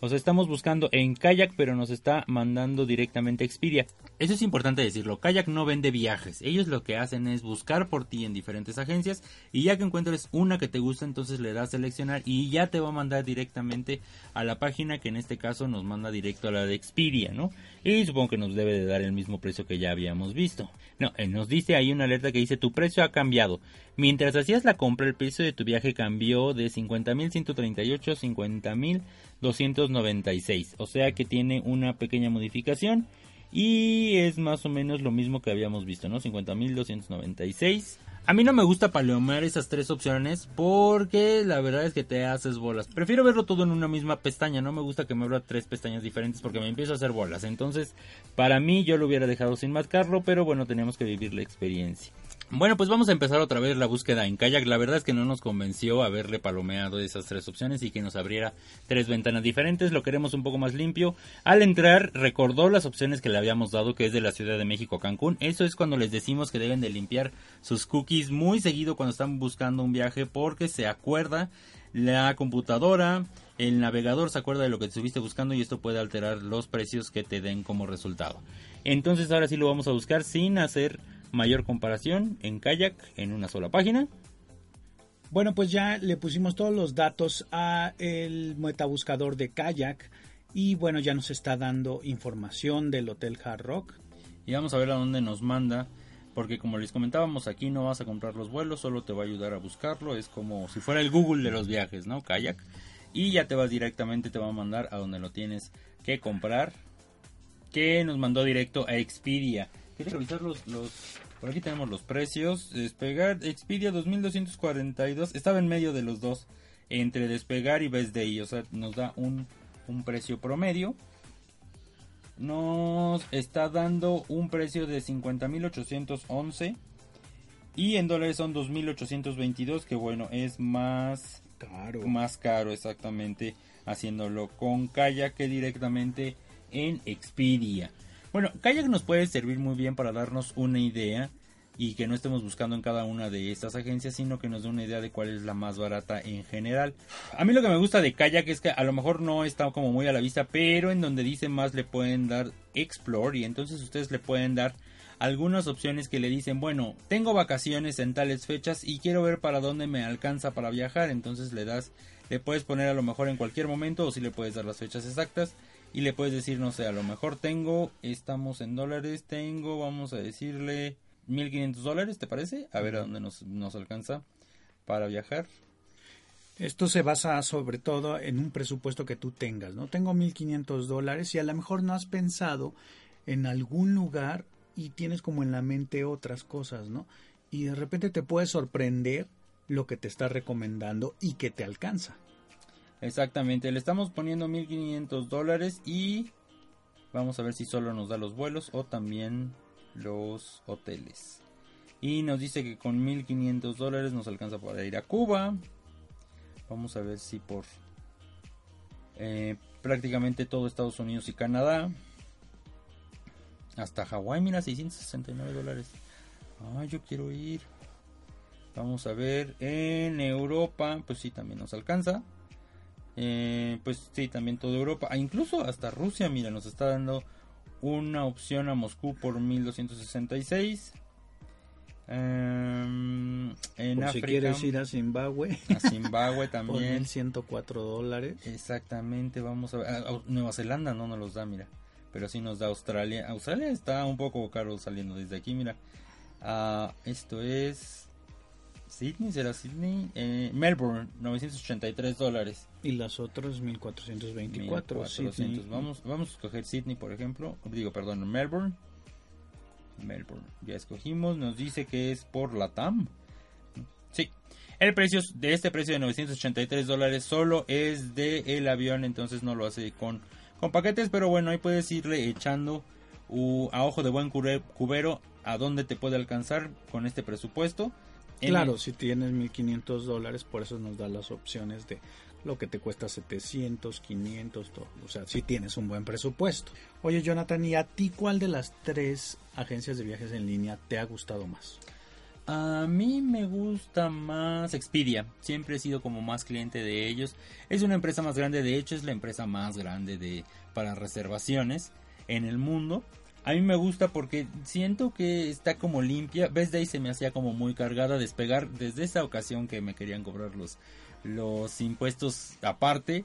Sea, estamos buscando en Kayak, pero nos está mandando directamente Expedia. Eso es importante decirlo. Kayak no vende viajes. Ellos lo que hacen es buscar por ti en diferentes agencias y ya que encuentres una que te gusta, entonces le das seleccionar y ya te va a mandar directamente a la página que en este caso nos manda directo a la de Expedia, ¿no? Y supongo que nos debe de dar el mismo precio que ya habíamos visto. No, eh, nos dice ahí una alerta que dice tu precio ha cambiado. Mientras hacías la compra, el precio de tu viaje cambió de 50.138 a 50.200 50.296. O sea que tiene una pequeña modificación. Y es más o menos lo mismo que habíamos visto, ¿no? 50.296. A mí no me gusta palomear esas tres opciones porque la verdad es que te haces bolas. Prefiero verlo todo en una misma pestaña, no me gusta que me abra tres pestañas diferentes porque me empiezo a hacer bolas. Entonces, para mí yo lo hubiera dejado sin marcarlo, pero bueno, tenemos que vivir la experiencia. Bueno, pues vamos a empezar otra vez la búsqueda en kayak. La verdad es que no nos convenció haberle palomeado esas tres opciones y que nos abriera tres ventanas diferentes. Lo queremos un poco más limpio. Al entrar, recordó las opciones que le habíamos dado, que es de la Ciudad de México a Cancún. Eso es cuando les decimos que deben de limpiar sus cookies muy seguido cuando están buscando un viaje porque se acuerda la computadora, el navegador se acuerda de lo que estuviste buscando y esto puede alterar los precios que te den como resultado. Entonces ahora sí lo vamos a buscar sin hacer mayor comparación en kayak en una sola página. Bueno, pues ya le pusimos todos los datos a el metabuscador de kayak y bueno, ya nos está dando información del Hotel Hard Rock. Y vamos a ver a dónde nos manda, porque como les comentábamos, aquí no vas a comprar los vuelos, solo te va a ayudar a buscarlo, es como si fuera el Google de los viajes, ¿no? Kayak. Y ya te vas directamente, te va a mandar a donde lo tienes que comprar, que nos mandó directo a Expedia. ¿Quieres revisar los, los... Por aquí tenemos los precios. Despegar, Expedia 2242. Estaba en medio de los dos. Entre despegar y Best Day. O sea, nos da un, un precio promedio. Nos está dando un precio de 50.811. Y en dólares son 2.822. Que bueno, es más caro. Más caro, exactamente. Haciéndolo con Kayak que directamente en Expedia. Bueno, Kayak nos puede servir muy bien para darnos una idea y que no estemos buscando en cada una de estas agencias, sino que nos dé una idea de cuál es la más barata en general. A mí lo que me gusta de Kayak es que a lo mejor no está como muy a la vista, pero en donde dice más le pueden dar Explore y entonces ustedes le pueden dar algunas opciones que le dicen, bueno, tengo vacaciones en tales fechas y quiero ver para dónde me alcanza para viajar, entonces le das, le puedes poner a lo mejor en cualquier momento o si le puedes dar las fechas exactas y le puedes decir, no sé, a lo mejor tengo, estamos en dólares, tengo, vamos a decirle 1500 dólares, ¿te parece? A ver a dónde nos, nos alcanza para viajar. Esto se basa sobre todo en un presupuesto que tú tengas, ¿no? Tengo 1500 dólares y a lo mejor no has pensado en algún lugar y tienes como en la mente otras cosas, ¿no? Y de repente te puede sorprender lo que te está recomendando y que te alcanza. Exactamente, le estamos poniendo 1500 dólares y vamos a ver si solo nos da los vuelos o también los hoteles. Y nos dice que con 1500 dólares nos alcanza para ir a Cuba. Vamos a ver si por eh, prácticamente todo Estados Unidos y Canadá. Hasta Hawái, mira, 669 dólares. Ah, yo quiero ir. Vamos a ver en Europa, pues sí, también nos alcanza. Eh, pues sí, también toda Europa, ah, incluso hasta Rusia, mira, nos está dando una opción a Moscú por 1266. Um, en por África, si quieres ir a Zimbabue. A Zimbabue (laughs) también. Por 104 dólares. Exactamente, vamos a ver. A Nueva Zelanda no nos los da, mira. Pero sí nos da Australia. Australia está un poco caro saliendo desde aquí, mira. Uh, esto es Sydney, será Sydney. Eh, Melbourne, 983 dólares. Y las otras 1424. 1400. Vamos, vamos a escoger Sydney, por ejemplo. Digo, perdón, Melbourne. Melbourne. Ya escogimos. Nos dice que es por la TAM. Sí. El precio de este precio de 983 dólares solo es de el avión, entonces no lo hace con, con paquetes, pero bueno, ahí puedes irle echando uh, a ojo de buen cubero a dónde te puede alcanzar con este presupuesto. Claro, el... si tienes 1500 dólares, por eso nos da las opciones de lo que te cuesta 700, 500, todo. O sea, si tienes un buen presupuesto. Oye, Jonathan, ¿y a ti cuál de las tres agencias de viajes en línea te ha gustado más? A mí me gusta más Expedia. Siempre he sido como más cliente de ellos. Es una empresa más grande, de hecho es la empresa más grande de para reservaciones en el mundo. A mí me gusta porque siento que está como limpia. Best Day se me hacía como muy cargada despegar desde esa ocasión que me querían cobrar los, los impuestos aparte.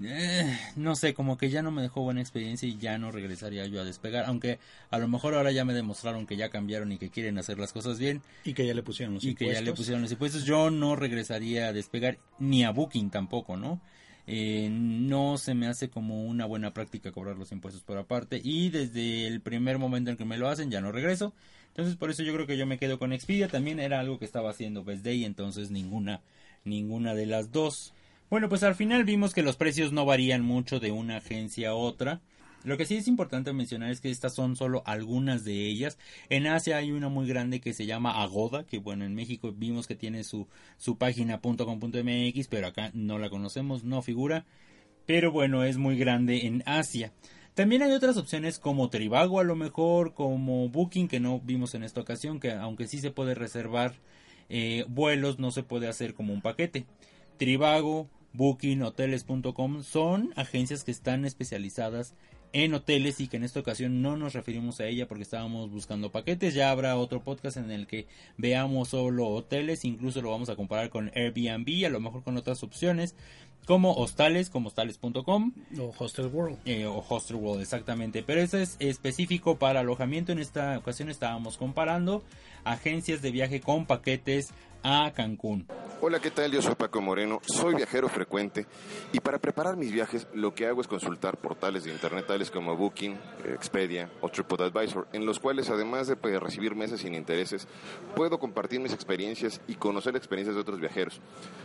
Eh, no sé, como que ya no me dejó buena experiencia y ya no regresaría yo a despegar. Aunque a lo mejor ahora ya me demostraron que ya cambiaron y que quieren hacer las cosas bien. Y que ya le pusieron los y impuestos. que ya le pusieron los impuestos. Yo no regresaría a despegar ni a Booking tampoco, ¿no? Eh, no se me hace como una buena práctica cobrar los impuestos por aparte y desde el primer momento en que me lo hacen ya no regreso. Entonces por eso yo creo que yo me quedo con Expedia. También era algo que estaba haciendo Best Day, entonces ninguna, ninguna de las dos. Bueno, pues al final vimos que los precios no varían mucho de una agencia a otra. Lo que sí es importante mencionar es que estas son solo algunas de ellas. En Asia hay una muy grande que se llama Agoda, que bueno, en México vimos que tiene su, su página .com.mx, pero acá no la conocemos, no figura. Pero bueno, es muy grande en Asia. También hay otras opciones como Trivago a lo mejor, como Booking, que no vimos en esta ocasión, que aunque sí se puede reservar eh, vuelos, no se puede hacer como un paquete. Trivago, Booking, Hoteles.com son agencias que están especializadas en hoteles y que en esta ocasión no nos referimos a ella porque estábamos buscando paquetes. Ya habrá otro podcast en el que veamos solo hoteles, incluso lo vamos a comparar con Airbnb, a lo mejor con otras opciones como hostales, como hostales.com. O Hostel World. Eh, o Hostel World, exactamente. Pero eso es específico para alojamiento. En esta ocasión estábamos comparando agencias de viaje con paquetes a Cancún. Hola, ¿qué tal? Yo soy Paco Moreno, soy viajero frecuente y para preparar mis viajes lo que hago es consultar portales de internet tales como Booking, Expedia o TripAdvisor, en los cuales además de pues, recibir meses sin intereses, puedo compartir mis experiencias y conocer experiencias de otros viajeros,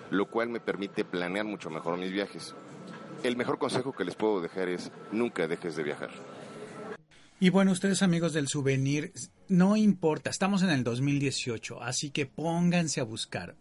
lo cual me permite planear mucho mejor mis viajes. El mejor consejo que les puedo dejar es nunca dejes de viajar. Y bueno, ustedes amigos del souvenir, no importa, estamos en el 2018, así que pónganse a buscar.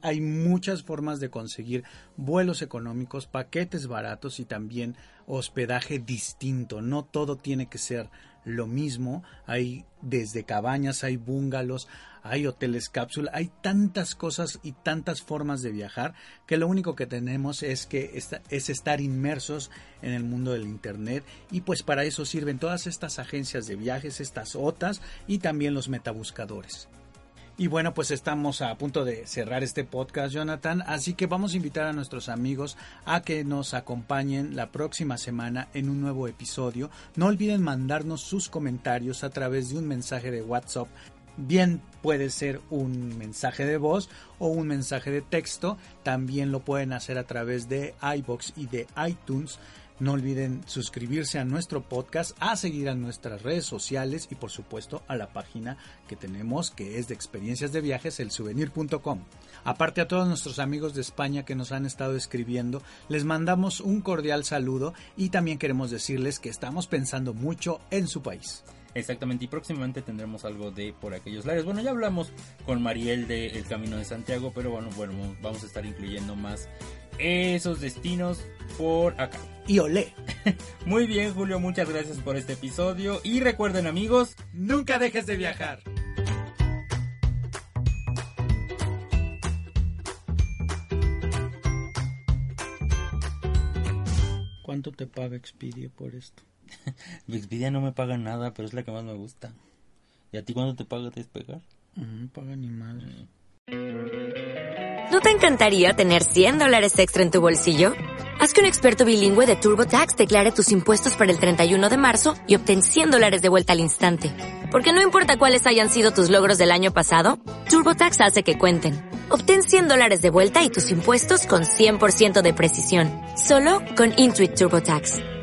Hay muchas formas de conseguir vuelos económicos, paquetes baratos y también hospedaje distinto. No todo tiene que ser lo mismo. Hay desde cabañas, hay bungalows, hay hoteles cápsula, hay tantas cosas y tantas formas de viajar que lo único que tenemos es que es estar inmersos en el mundo del internet y pues para eso sirven todas estas agencias de viajes, estas OTAs y también los metabuscadores. Y bueno, pues estamos a punto de cerrar este podcast, Jonathan, así que vamos a invitar a nuestros amigos a que nos acompañen la próxima semana en un nuevo episodio. No olviden mandarnos sus comentarios a través de un mensaje de WhatsApp Bien puede ser un mensaje de voz o un mensaje de texto. También lo pueden hacer a través de iBox y de iTunes. No olviden suscribirse a nuestro podcast, a seguir a nuestras redes sociales y por supuesto a la página que tenemos que es de experiencias de viajes, el souvenir.com. Aparte a todos nuestros amigos de España que nos han estado escribiendo, les mandamos un cordial saludo y también queremos decirles que estamos pensando mucho en su país. Exactamente, y próximamente tendremos algo de por aquellos lares. Bueno, ya hablamos con Mariel de El Camino de Santiago, pero bueno, bueno, vamos a estar incluyendo más esos destinos por acá. Y olé. (laughs) Muy bien, Julio, muchas gracias por este episodio. Y recuerden, amigos, nunca dejes de viajar. ¿Cuánto te paga Expedia por esto? (laughs) Expedia no me paga nada, pero es la que más me gusta. ¿Y a ti cuándo te paga despegar? No me paga ni madre. ¿No te encantaría tener 100 dólares extra en tu bolsillo? Haz que un experto bilingüe de TurboTax declare tus impuestos para el 31 de marzo y obtén 100 dólares de vuelta al instante. Porque no importa cuáles hayan sido tus logros del año pasado, TurboTax hace que cuenten. Obtén 100 dólares de vuelta y tus impuestos con 100% de precisión. Solo con Intuit TurboTax.